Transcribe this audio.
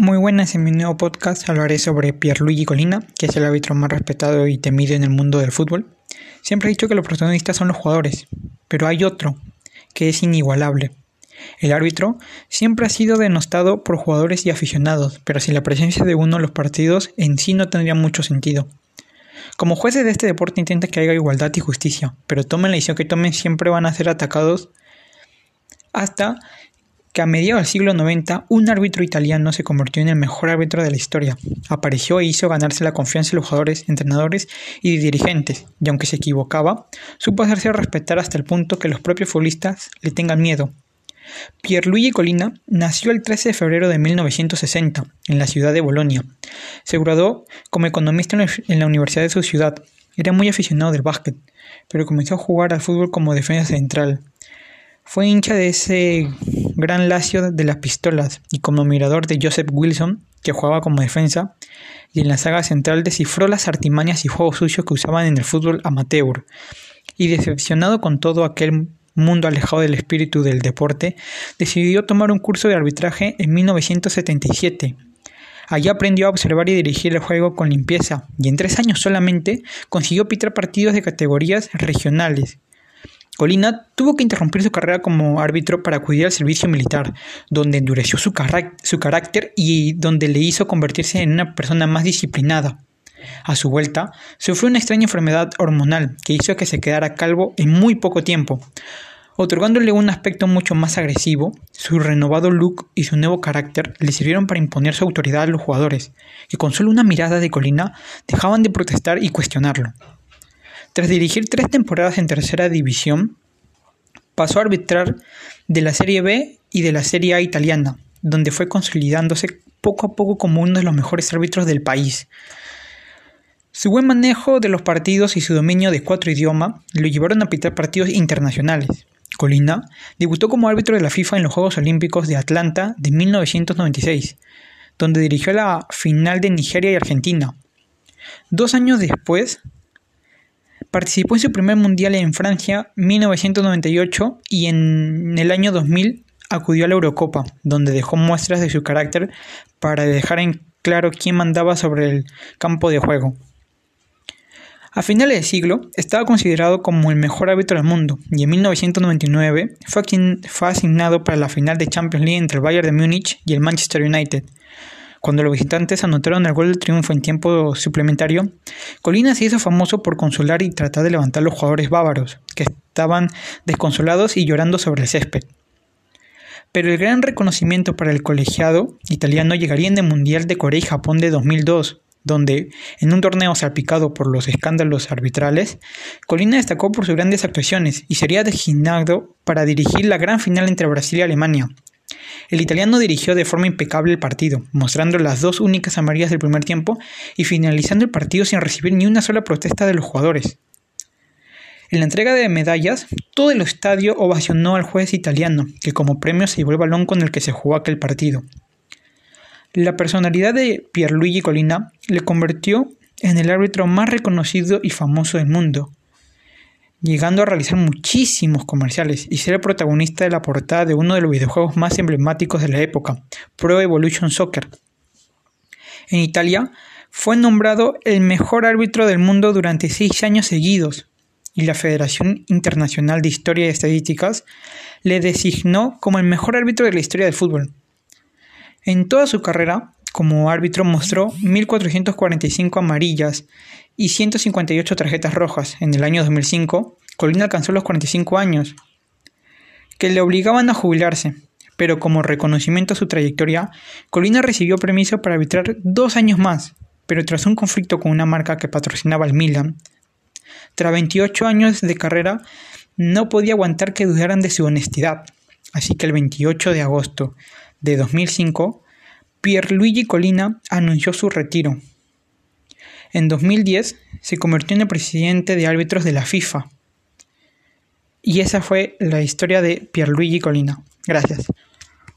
Muy buenas, en mi nuevo podcast hablaré sobre Pierluigi Colina, que es el árbitro más respetado y temido en el mundo del fútbol. Siempre he dicho que los protagonistas son los jugadores, pero hay otro que es inigualable. El árbitro siempre ha sido denostado por jugadores y aficionados, pero sin la presencia de uno los partidos en sí no tendría mucho sentido. Como jueces de este deporte intenta que haya igualdad y justicia, pero tomen la decisión que tomen siempre van a ser atacados hasta a mediados del siglo IX un árbitro italiano se convirtió en el mejor árbitro de la historia. Apareció e hizo ganarse la confianza de los jugadores, entrenadores y dirigentes, y aunque se equivocaba, supo hacerse respetar hasta el punto que los propios futbolistas le tengan miedo. Pierluigi Colina nació el 13 de febrero de 1960 en la ciudad de Bolonia. Se graduó como economista en la universidad de su ciudad. Era muy aficionado del básquet, pero comenzó a jugar al fútbol como defensa central. Fue hincha de ese gran Lacio de las pistolas y como mirador de Joseph Wilson, que jugaba como defensa, y en la saga central descifró las artimañas y juegos sucios que usaban en el fútbol amateur. Y decepcionado con todo aquel mundo alejado del espíritu del deporte, decidió tomar un curso de arbitraje en 1977. Allí aprendió a observar y dirigir el juego con limpieza, y en tres años solamente consiguió pitar partidos de categorías regionales, Colina tuvo que interrumpir su carrera como árbitro para acudir al servicio militar, donde endureció su, su, carácter y donde le hizo convertirse en una persona más disciplinada. A su vuelta, sufrió una extraña enfermedad hormonal que hizo que se quedara calvo en muy poco tiempo. Otorgándole un aspecto mucho más agresivo, su renovado look y su nuevo carácter le sirvieron para imponer su autoridad a los jugadores, que con solo una mirada de Colina dejaban de protestar y cuestionarlo. Tras dirigir tres temporadas en tercera división, pasó a arbitrar de la Serie B y de la Serie A italiana, donde fue consolidándose poco a poco como uno de los mejores árbitros del país. Su buen manejo de los partidos y su dominio de cuatro idiomas lo llevaron a pitar partidos internacionales. Colina debutó como árbitro de la FIFA en los Juegos Olímpicos de Atlanta de 1996, donde dirigió la final de Nigeria y Argentina. Dos años después, Participó en su primer mundial en Francia 1998 y en el año 2000 acudió a la Eurocopa, donde dejó muestras de su carácter para dejar en claro quién mandaba sobre el campo de juego. A finales del siglo estaba considerado como el mejor árbitro del mundo y en 1999 fue, fue asignado para la final de Champions League entre el Bayern de Múnich y el Manchester United, cuando los visitantes anotaron el gol del triunfo en tiempo suplementario, Colina se hizo famoso por consolar y tratar de levantar a los jugadores bávaros, que estaban desconsolados y llorando sobre el césped. Pero el gran reconocimiento para el colegiado italiano llegaría en el Mundial de Corea y Japón de 2002, donde, en un torneo salpicado por los escándalos arbitrales, Colina destacó por sus grandes actuaciones y sería designado para dirigir la gran final entre Brasil y Alemania, el italiano dirigió de forma impecable el partido, mostrando las dos únicas amarillas del primer tiempo y finalizando el partido sin recibir ni una sola protesta de los jugadores. En la entrega de medallas, todo el estadio ovacionó al juez italiano, que como premio se llevó el balón con el que se jugó aquel partido. La personalidad de Pierluigi Colina le convirtió en el árbitro más reconocido y famoso del mundo, llegando a realizar muchísimos comerciales y ser el protagonista de la portada de uno de los videojuegos más emblemáticos de la época, Pro Evolution Soccer. En Italia, fue nombrado el mejor árbitro del mundo durante seis años seguidos, y la Federación Internacional de Historia y Estadísticas le designó como el mejor árbitro de la historia del fútbol. En toda su carrera como árbitro mostró 1.445 amarillas y 158 tarjetas rojas. En el año 2005, Colina alcanzó los 45 años, que le obligaban a jubilarse, pero como reconocimiento a su trayectoria, Colina recibió permiso para arbitrar dos años más, pero tras un conflicto con una marca que patrocinaba al Milan, tras 28 años de carrera, no podía aguantar que dudaran de su honestidad. Así que el 28 de agosto de 2005, Pierluigi Colina anunció su retiro, en 2010 se convirtió en el presidente de árbitros de la FIFA. Y esa fue la historia de Pierluigi Colina. Gracias.